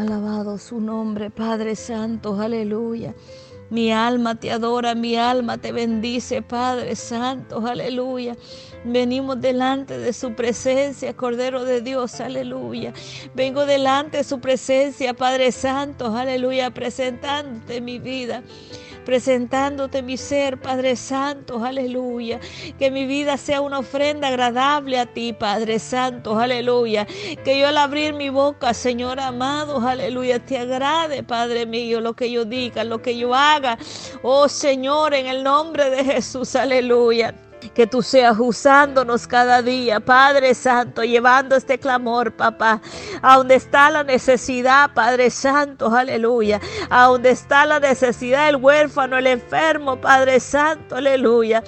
Alabado su nombre, Padre Santo, aleluya. Mi alma te adora, mi alma te bendice, Padre Santo, aleluya. Venimos delante de su presencia, Cordero de Dios, aleluya. Vengo delante de su presencia, Padre Santo, aleluya, presentándote mi vida presentándote mi ser, Padre Santo, aleluya. Que mi vida sea una ofrenda agradable a ti, Padre Santo, aleluya. Que yo al abrir mi boca, Señor amado, aleluya, te agrade, Padre mío, lo que yo diga, lo que yo haga. Oh Señor, en el nombre de Jesús, aleluya. Que tú seas usándonos cada día, Padre Santo, llevando este clamor, papá, a donde está la necesidad, Padre Santo, aleluya. A donde está la necesidad del huérfano, el enfermo, Padre Santo, aleluya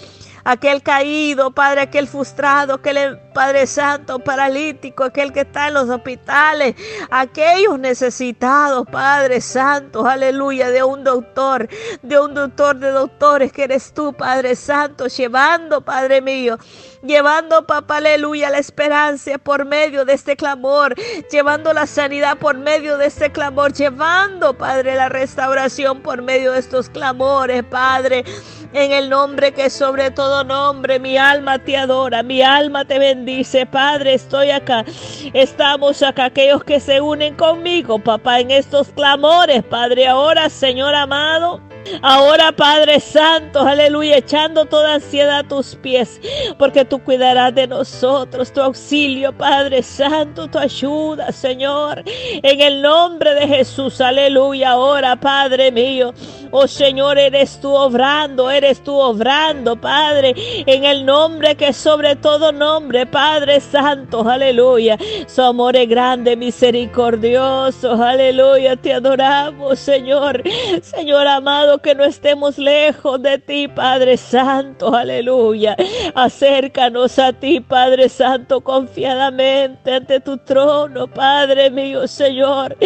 aquel caído, Padre, aquel frustrado, aquel Padre Santo paralítico, aquel que está en los hospitales, aquellos necesitados, Padre Santo, aleluya, de un doctor, de un doctor de doctores que eres tú, Padre Santo, llevando, Padre mío, llevando, papá, aleluya, la esperanza por medio de este clamor, llevando la sanidad por medio de este clamor, llevando, Padre, la restauración por medio de estos clamores, Padre en el nombre que sobre todo nombre. Mi alma te adora, mi alma te bendice. Padre, estoy acá. Estamos acá, aquellos que se unen conmigo, papá, en estos clamores, Padre. Ahora, Señor amado. Ahora, Padre Santo, aleluya, echando toda ansiedad a tus pies, porque tú cuidarás de nosotros, tu auxilio, Padre Santo, tu ayuda, Señor, en el nombre de Jesús, aleluya. Ahora, Padre mío, oh Señor, eres tú obrando, eres tú obrando, Padre, en el nombre que sobre todo nombre, Padre Santo, aleluya. Su amor es grande, misericordioso, aleluya, te adoramos, Señor, Señor amado que no estemos lejos de ti, Padre Santo, aleluya. Acércanos a ti, Padre Santo, confiadamente ante tu trono, Padre mío, Señor.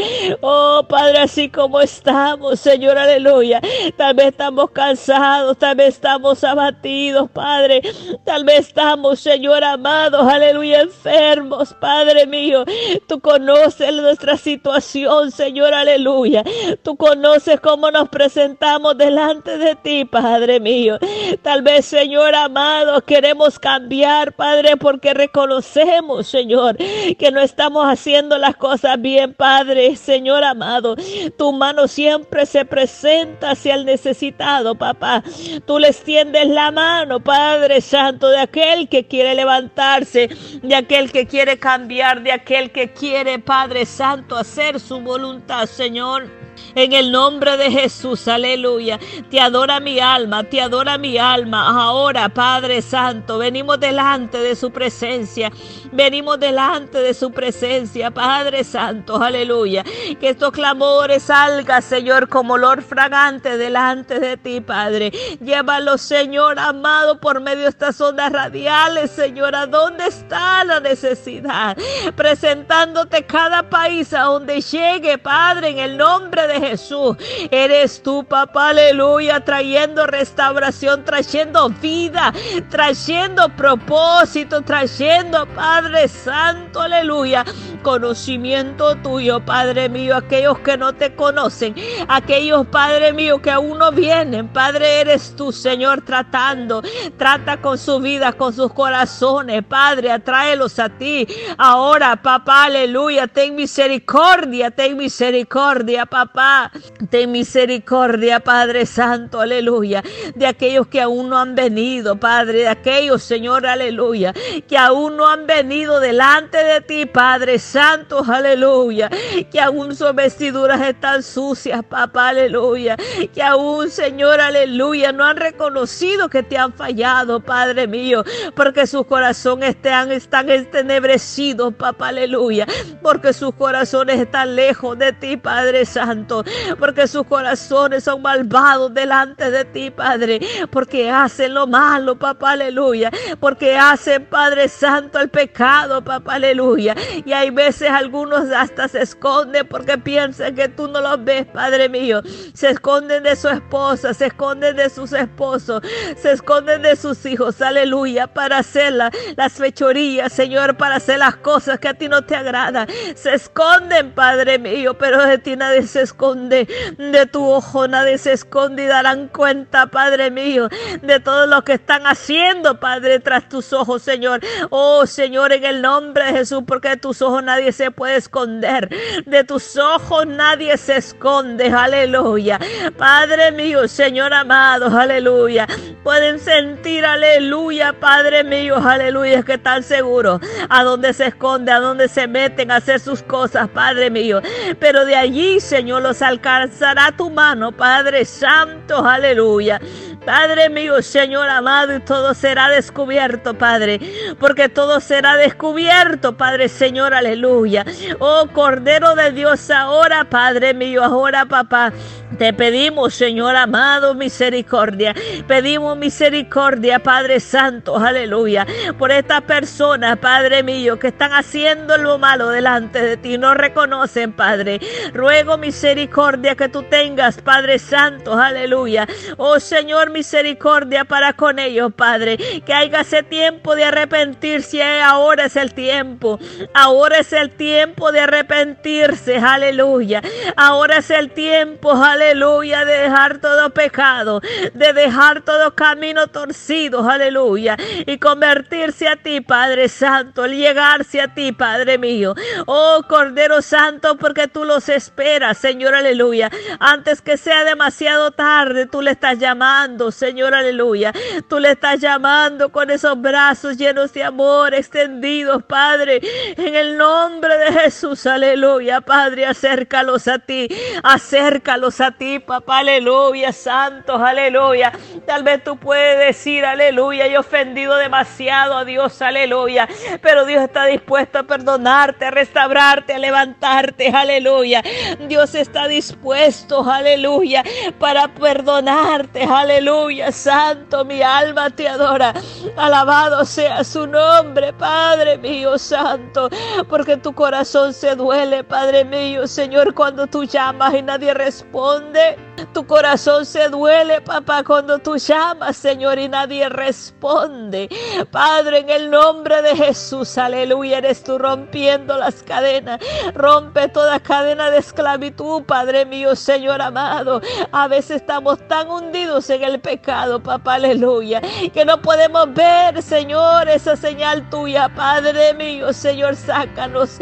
Oh, Padre, así como estamos, Señor, aleluya. Tal vez estamos cansados, tal vez estamos abatidos, Padre. Tal vez estamos, Señor, amados, aleluya, enfermos, Padre mío. Tú conoces nuestra situación, Señor, aleluya. Tú conoces cómo nos presentamos delante de ti, Padre mío. Tal vez, Señor amado, queremos cambiar, Padre, porque reconocemos, Señor, que no estamos haciendo las cosas bien, Padre, Señor amado. Tu mano siempre se presenta hacia el necesitado, papá. Tú le extiendes la mano, Padre Santo, de aquel que quiere levantarse, de aquel que quiere cambiar, de aquel que quiere, Padre Santo, hacer su voluntad, Señor. En el nombre de Jesús, aleluya. Te adora mi alma, te adora mi alma. Ahora, Padre Santo, venimos delante de su presencia. Venimos delante de su presencia, Padre Santo, aleluya. Que estos clamores salgan, Señor, como olor fragante delante de ti, Padre. Llévalo, Señor amado, por medio de estas ondas radiales, Señor. ¿A dónde está la necesidad? Presentándote cada país a donde llegue, Padre, en el nombre de Jesús. Eres tú, papá, aleluya, trayendo restauración, trayendo vida, trayendo propósito, trayendo, Padre Santo, aleluya, conocimiento tuyo, Padre mío, aquellos que no te conocen, aquellos, Padre mío, que aún no vienen, Padre, eres tú, Señor, tratando, trata con su vida, con sus corazones, Padre, atráelos a ti. Ahora, papá, aleluya, ten misericordia, ten misericordia, papá Ten misericordia, Padre Santo, aleluya. De aquellos que aún no han venido, Padre. De aquellos, Señor, aleluya. Que aún no han venido delante de ti, Padre Santo, aleluya. Que aún sus vestiduras están sucias, papá, aleluya. Que aún, Señor, aleluya, no han reconocido que te han fallado, Padre mío. Porque sus corazones están, están entenebrecidos, papá, aleluya. Porque sus corazones están lejos de ti, Padre Santo porque sus corazones son malvados delante de ti, Padre, porque hacen lo malo, papá, aleluya, porque hacen, Padre Santo, el pecado, papá, aleluya. Y hay veces algunos hasta se esconden porque piensan que tú no los ves, Padre mío. Se esconden de su esposa, se esconden de sus esposos, se esconden de sus hijos, aleluya, para hacer las fechorías, Señor, para hacer las cosas que a ti no te agradan. Se esconden, Padre mío, pero de ti nadie se esconde, de tu ojo nadie se esconde y darán cuenta, Padre mío, de todo lo que están haciendo, Padre, tras tus ojos, Señor. Oh, Señor, en el nombre de Jesús, porque tus ojos nadie se puede esconder, de tus ojos nadie se esconde, aleluya. Padre mío, Señor amado, aleluya. Pueden sentir, aleluya, Padre mío, aleluya, que están seguros a dónde se esconde, a dónde se meten a hacer sus cosas, Padre mío. Pero de allí, Señor, los alcanzará tu mano, Padre Santo, aleluya. Padre mío, Señor amado, y todo será descubierto, Padre, porque todo será descubierto, Padre Señor, aleluya. Oh Cordero de Dios, ahora, Padre mío, ahora, papá. Te pedimos, Señor amado, misericordia. Pedimos misericordia, Padre Santo, aleluya. Por estas personas, Padre mío, que están haciendo lo malo delante de ti, no reconocen, Padre. Ruego misericordia que tú tengas, Padre Santo, aleluya. Oh Señor, misericordia para con ellos, Padre. Que haya ese tiempo de arrepentirse. Ahora es el tiempo. Ahora es el tiempo de arrepentirse, aleluya. Ahora es el tiempo, aleluya de dejar todo pecado, de dejar todo camino torcido, aleluya, y convertirse a ti, Padre Santo, llegarse a ti, Padre mío. Oh Cordero Santo, porque tú los esperas, Señor, aleluya. Antes que sea demasiado tarde, tú le estás llamando, Señor, aleluya. Tú le estás llamando con esos brazos llenos de amor extendidos, Padre, en el nombre de Jesús, aleluya, Padre, acércalos a ti, acércalos a ti, papá, aleluya, santos, aleluya. Tal vez tú puedes decir, aleluya, he ofendido demasiado a Dios, aleluya. Pero Dios está dispuesto a perdonarte, a restaurarte, a levantarte, aleluya. Dios está dispuesto, aleluya, para perdonarte, aleluya. Santo, mi alma te adora. Alabado sea su nombre, Padre mío, santo. Porque tu corazón se duele, Padre mío, Señor, cuando tú llamas y nadie responde. Tu corazón se duele, papá, cuando tú llamas, Señor, y nadie responde. Padre, en el nombre de Jesús, aleluya, eres tú rompiendo las cadenas. Rompe toda cadena de esclavitud, Padre mío, Señor amado. A veces estamos tan hundidos en el pecado, papá, aleluya, que no podemos ver, Señor, esa señal tuya, Padre mío, Señor, sácanos.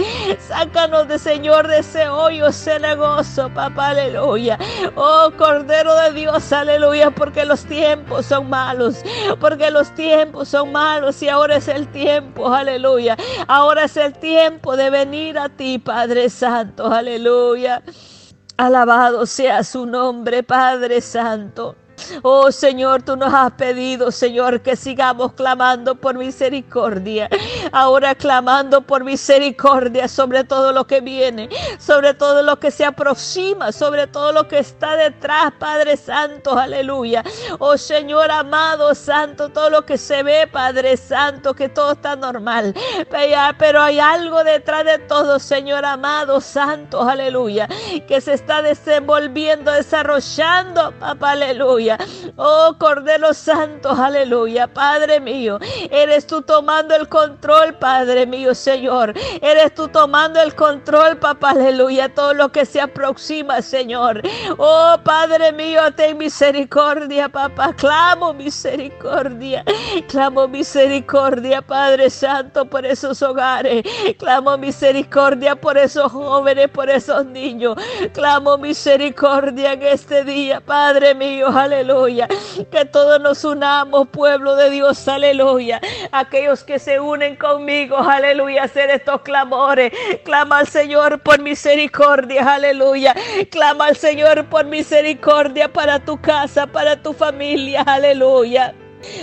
Sácanos de, Señor, de ese hoyo cenagoso, papá, aleluya. Oh Cordero de Dios, aleluya, porque los tiempos son malos, porque los tiempos son malos y ahora es el tiempo, aleluya. Ahora es el tiempo de venir a ti, Padre Santo, aleluya. Alabado sea su nombre, Padre Santo. Oh Señor, tú nos has pedido, Señor, que sigamos clamando por misericordia. Ahora clamando por misericordia sobre todo lo que viene, sobre todo lo que se aproxima, sobre todo lo que está detrás, Padre Santo, aleluya. Oh Señor amado, Santo, todo lo que se ve, Padre Santo, que todo está normal. Pero hay algo detrás de todo, Señor amado, Santo, aleluya, que se está desenvolviendo, desarrollando, papá, aleluya Oh Cordero Santo, aleluya. Padre mío, eres tú tomando el control, Padre mío, Señor. Eres tú tomando el control, papá, aleluya. Todo lo que se aproxima, Señor. Oh Padre mío, ten misericordia, papá. Clamo misericordia. Clamo misericordia, Padre Santo, por esos hogares. Clamo misericordia por esos jóvenes, por esos niños. Clamo misericordia en este día, Padre mío, aleluya aleluya. Que todos nos unamos, pueblo de Dios, aleluya. Aquellos que se unen conmigo, aleluya, hacer estos clamores. Clama al Señor por misericordia, aleluya. Clama al Señor por misericordia para tu casa, para tu familia, aleluya.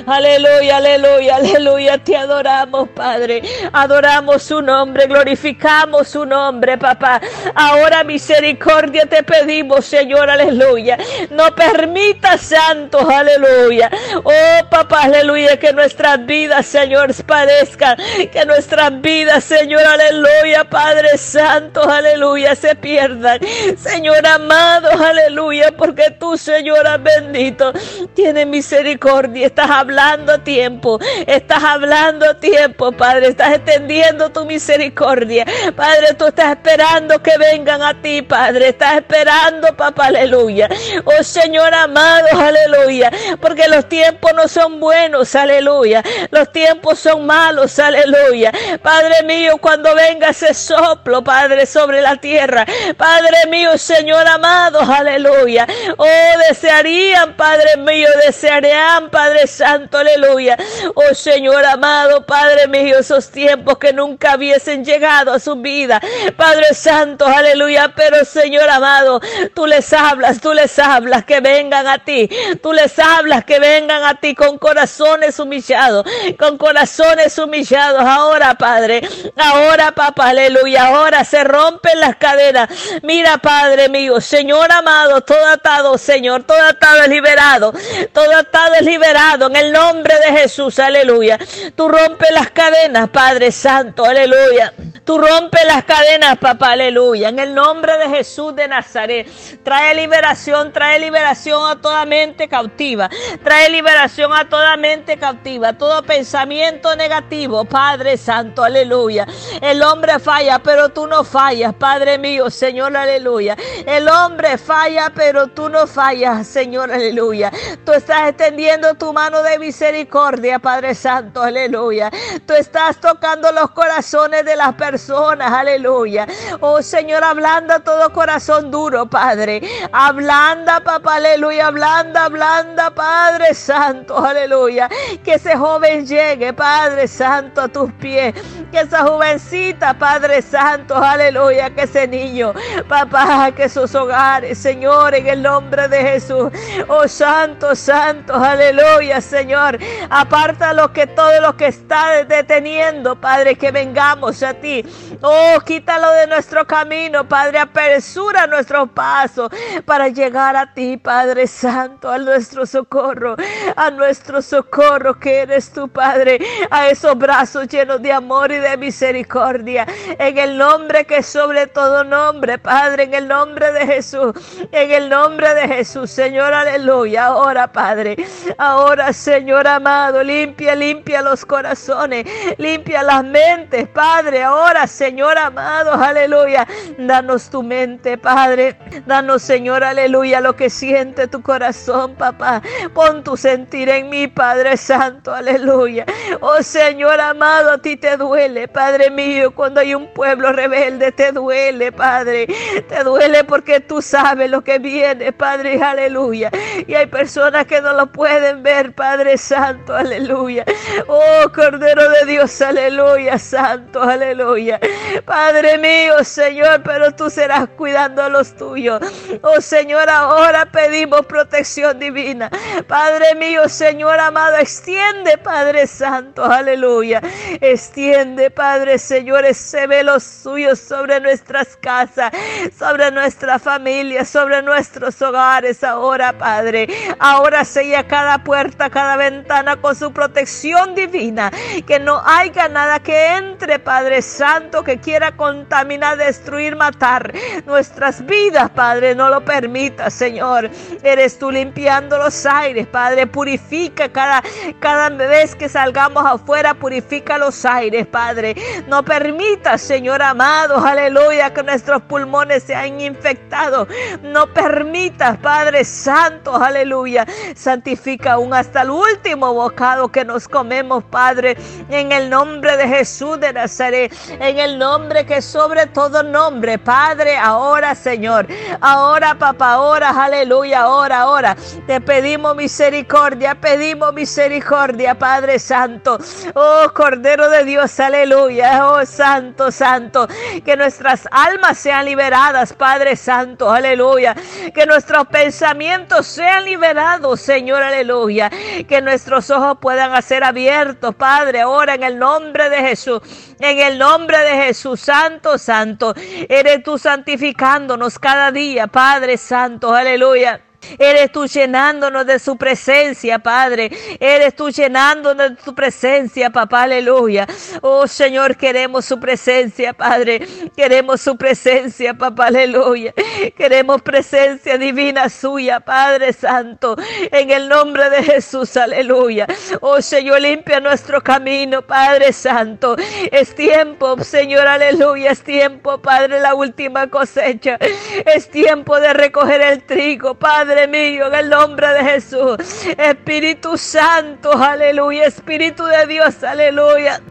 Aleluya, aleluya, aleluya. Te adoramos, Padre. Adoramos su nombre, glorificamos su nombre, papá. Ahora misericordia te pedimos, Señor, aleluya. No permita, santos, aleluya. Oh, papá, aleluya, que nuestras vidas, Señor, parezcan. Que nuestras vidas, Señor, aleluya, Padre Santo, aleluya, se pierdan. Señor amado, aleluya, porque tú, Señor, bendito, tienes misericordia. Estás hablando tiempo. Estás hablando tiempo, Padre. Estás extendiendo tu misericordia. Padre, tú estás esperando que vengan a ti, Padre. Estás esperando, papá, aleluya. Oh Señor amado, aleluya. Porque los tiempos no son buenos, aleluya. Los tiempos son malos, aleluya. Padre mío, cuando venga ese soplo, Padre, sobre la tierra. Padre mío, Señor amado, aleluya. Oh, desearían, Padre mío, desearían, Padre Santo, aleluya. Oh Señor amado, Padre mío, esos tiempos que nunca hubiesen llegado a su vida. Padre Santo, aleluya. Pero Señor amado, tú les hablas, tú les hablas que vengan a ti. Tú les hablas que vengan a ti con corazones humillados, con corazones humillados. Ahora, Padre, ahora, papá, aleluya. Ahora se rompen las cadenas. Mira, Padre mío, Señor amado, todo atado, Señor, todo atado liberado. Todo atado liberado en el nombre de Jesús, aleluya. Tú rompes las cadenas, Padre Santo, aleluya. Tú rompes las cadenas, papá, aleluya. En el nombre de Jesús de Nazaret. Trae liberación, trae liberación a toda mente cautiva. Trae liberación a toda mente cautiva. Todo pensamiento negativo, Padre Santo, aleluya. El hombre falla, pero tú no fallas, Padre mío, Señor, aleluya. El hombre falla, pero tú no fallas, Señor, aleluya. Tú estás extendiendo tu mano de misericordia, Padre Santo, aleluya. Tú estás tocando los corazones de las personas, aleluya. Oh Señor, ablanda todo corazón duro, Padre. Ablanda, papá, aleluya. Ablanda, ablanda, Padre Santo, aleluya. Que ese joven llegue, Padre Santo, a tus pies. Que esa jovencita, Padre Santo, aleluya. Que ese niño, papá, que esos hogares, Señor, en el nombre de Jesús. Oh Santo, Santo, aleluya, Señor. Aparta lo que todo lo que está deteniendo, Padre, que vengamos a ti. Oh, quítalo de nuestro camino, Padre. Apresura nuestro paso para llegar a ti, Padre Santo, a nuestro socorro, a nuestro socorro que eres tu Padre, a esos brazos llenos de amor y de misericordia. En el nombre que sobre todo nombre, Padre, en el nombre de Jesús, en el nombre de Jesús, Señor, aleluya. Ahora, Padre, ahora, Señor amado, limpia, limpia los corazones, limpia las mentes, Padre. Ahora, Señor amado, aleluya. Danos tu mente, Padre. Danos, Señor, aleluya, lo que siente tu corazón, papá. Pon tu sentir en mí, Padre Santo, aleluya. Oh Señor amado, a ti te duele, Padre mío, cuando hay un pueblo rebelde, te duele, Padre. Te duele porque tú sabes lo que viene, Padre, aleluya. Y hay personas que no lo pueden ver, Padre Santo, aleluya. Oh Cordero de Dios, aleluya, Santo, aleluya. Padre mío, Señor, pero tú serás cuidando a los tuyos. Oh Señor, ahora pedimos protección divina. Padre mío, Señor amado, extiende, Padre Santo, aleluya. Extiende, Padre, Señor, ese velo suyo sobre nuestras casas, sobre nuestra familia, sobre nuestros hogares ahora, Padre. Ahora sella cada puerta, cada ventana con su protección divina. Que no haya nada que entre, Padre Santo, que quiera contaminar, destruir, matar nuestras vidas, Padre. No lo permita, Señor. Eres tú limpiando los aires, Padre. Purifica cada, cada vez que salgamos afuera, purifica los aires, Padre. No permita, Señor amado, aleluya, que nuestros pulmones sean infectados. No permitas, Padre Santo, aleluya. Santifica aún hasta el último bocado que nos comemos, Padre, en el nombre de Jesús de Nazaret, en el nombre que sobre todo nombre, Padre, ahora, Señor, ahora, papá, ahora, aleluya, ahora, ahora, te pedimos misericordia, pedimos misericordia, Padre Santo, oh Cordero de Dios, aleluya, oh Santo, Santo, que nuestras almas sean liberadas, Padre Santo, aleluya, que nuestros pensamientos sean liberados, Señor, aleluya, Que nuestros ojos puedan ser abiertos, Padre, ahora en el nombre de Jesús. En el nombre de Jesús, Santo, Santo. Eres tú santificándonos cada día, Padre Santo. Aleluya. Eres tú llenándonos de su presencia, Padre. Eres tú llenándonos de tu presencia, papá. Aleluya. Oh Señor, queremos su presencia, Padre. Queremos su presencia, papá. Aleluya. Queremos presencia divina suya, Padre Santo. En el nombre de Jesús, aleluya. Oh Señor, limpia nuestro camino, Padre Santo. Es tiempo, Señor, aleluya. Es tiempo, Padre, la última cosecha. Es tiempo de recoger el trigo, Padre. Padre mío, en el nombre de Jesús. Espíritu Santo, aleluya. Espíritu de Dios, aleluya.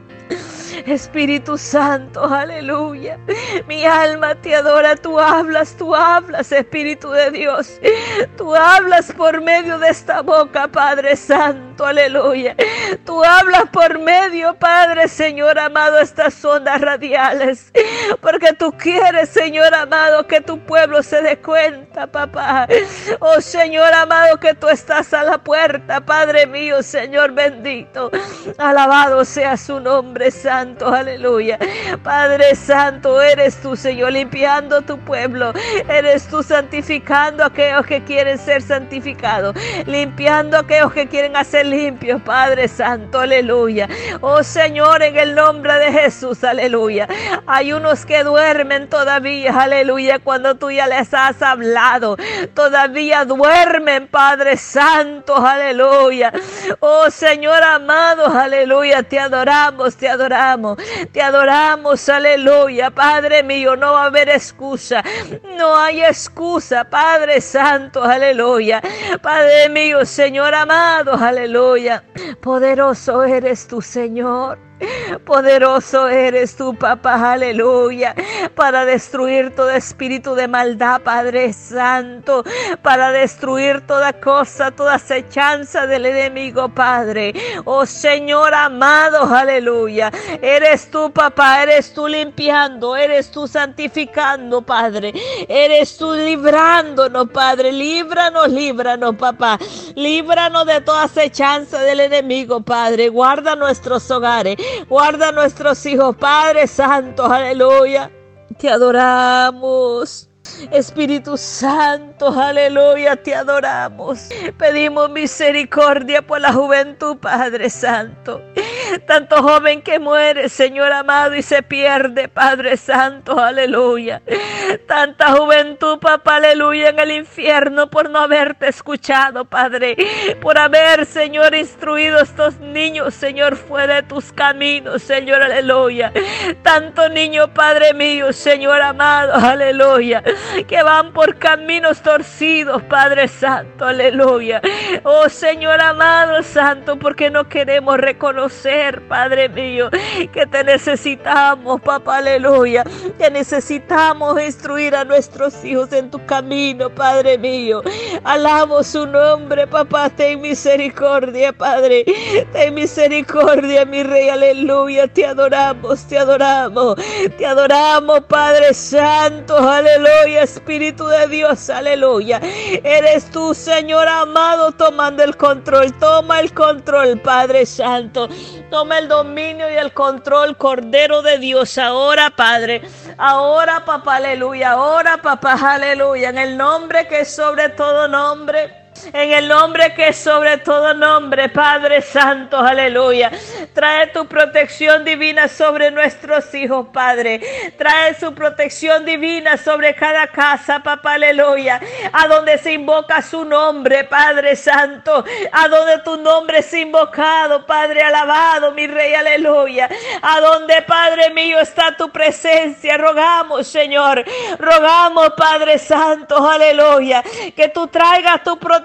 Espíritu Santo, aleluya. Mi alma te adora, tú hablas, tú hablas, Espíritu de Dios. Tú hablas por medio de esta boca, Padre Santo, aleluya. Tú hablas por medio, Padre Señor amado, estas ondas radiales. Porque tú quieres, Señor amado, que tu pueblo se dé cuenta, papá. Oh Señor amado, que tú estás a la puerta, Padre mío, Señor bendito. Alabado sea su nombre santo aleluya. Padre Santo, eres tú, Señor, limpiando tu pueblo. Eres tú santificando a aquellos que quieren ser santificados, limpiando a aquellos que quieren hacer limpios, Padre Santo, aleluya. Oh Señor, en el nombre de Jesús, aleluya. Hay unos que duermen todavía, aleluya, cuando tú ya les has hablado. Todavía duermen, Padre Santo, aleluya. Oh Señor amado, aleluya, te adoramos, te adoramos te adoramos, aleluya. Padre mío, no va a haber excusa, no hay excusa, Padre Santo, aleluya. Padre mío, Señor amado, aleluya. Poderoso eres tu Señor. Poderoso eres tú, papá, aleluya, para destruir todo espíritu de maldad, Padre Santo, para destruir toda cosa, toda acechanza del enemigo, Padre. Oh Señor amado, aleluya. Eres tú, papá, eres tú limpiando, eres tú santificando, Padre. Eres tú librándonos, Padre. Líbranos, líbranos, papá. Líbranos de toda acechanza del enemigo, Padre. Guarda nuestros hogares. Guarda nuestros hijos, Padre Santo, aleluya. Te adoramos. Espíritu Santo, aleluya, te adoramos. Pedimos misericordia por la juventud, Padre Santo. Tanto joven que muere, Señor amado, y se pierde, Padre Santo, aleluya. Tanta juventud, papá, aleluya, en el infierno por no haberte escuchado, Padre. Por haber, Señor, instruido a estos niños, Señor, fuera de tus caminos, Señor, aleluya. Tanto niño, Padre mío, Señor amado, aleluya que van por caminos torcidos, Padre Santo, aleluya. Oh Señor amado Santo, porque no queremos reconocer, Padre mío, que te necesitamos, papá, aleluya. Que necesitamos instruir a nuestros hijos en tu camino, Padre mío. Alabo su nombre, papá, ten misericordia, Padre. Ten misericordia, mi Rey, aleluya. Te adoramos, te adoramos, te adoramos, Padre Santo, aleluya. Espíritu de Dios, aleluya. Eres tú, Señor amado, tomando el control. Toma el control, Padre Santo. Toma el dominio y el control, Cordero de Dios. Ahora, Padre. Ahora, papá, aleluya. Ahora, papá, aleluya. En el nombre que es sobre todo nombre. En el nombre que es sobre todo nombre, Padre Santo, aleluya. Trae tu protección divina sobre nuestros hijos, Padre. Trae su protección divina sobre cada casa, papá, aleluya. A donde se invoca su nombre, Padre Santo. A donde tu nombre es invocado, Padre alabado, mi Rey, aleluya. A donde, Padre mío, está tu presencia. Rogamos, Señor. Rogamos, Padre Santo, aleluya. Que tú traigas tu protección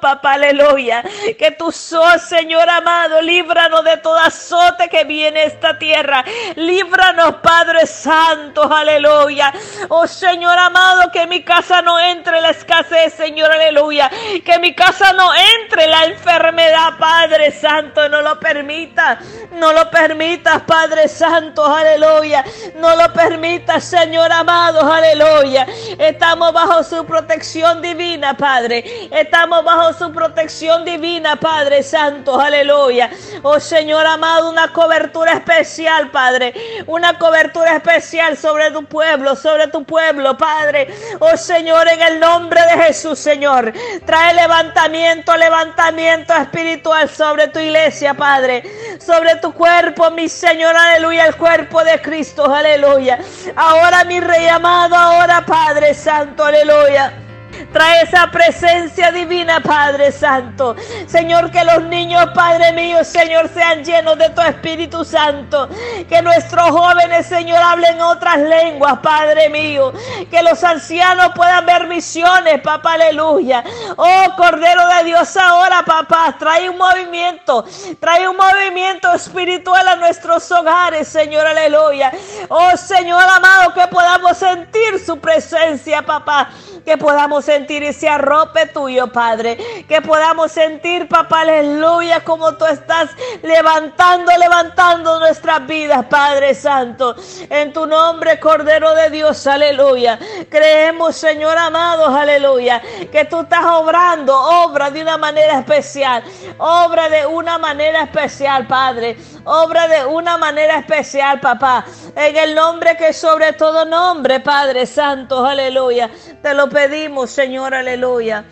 papá, aleluya. Que tú sos, Señor amado, líbranos de todo azote que viene esta tierra. Líbranos, Padre Santo, aleluya. Oh Señor amado, que mi casa no entre la escasez, Señor, aleluya. Que mi casa no entre la enfermedad, Padre Santo, no lo permita. No lo permitas, Padre Santo, aleluya. No lo permitas, Señor amado, aleluya. Estamos bajo su protección divina, Padre Estamos bajo su protección divina, Padre Santo, aleluya. Oh Señor amado, una cobertura especial, Padre. Una cobertura especial sobre tu pueblo, sobre tu pueblo, Padre. Oh Señor, en el nombre de Jesús, Señor. Trae levantamiento, levantamiento espiritual sobre tu iglesia, Padre. Sobre tu cuerpo, mi Señor, aleluya. El cuerpo de Cristo, aleluya. Ahora, mi Rey amado, ahora, Padre Santo, aleluya. Trae esa presencia divina, Padre Santo. Señor, que los niños, Padre mío, Señor, sean llenos de tu Espíritu Santo. Que nuestros jóvenes, Señor, hablen otras lenguas, Padre mío. Que los ancianos puedan ver visiones, papá, aleluya. Oh, Cordero de Dios, ahora, papá, trae un movimiento. Trae un movimiento espiritual a nuestros hogares, Señor, aleluya. Oh, Señor amado, que podamos sentir su presencia, papá. Que podamos sentir ese arrope tuyo, Padre. Que podamos sentir, papá, aleluya, como tú estás levantando, levantando nuestras vidas, Padre Santo. En tu nombre, Cordero de Dios, aleluya. Creemos, Señor amado, aleluya, que tú estás obrando, obra de una manera especial. Obra de una manera especial, Padre. Obra de una manera especial, papá. En el nombre que sobre todo nombre, Padre Santo, aleluya. Te lo pedimos, Señor, aleluya.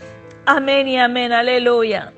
Amén y amén, aleluya.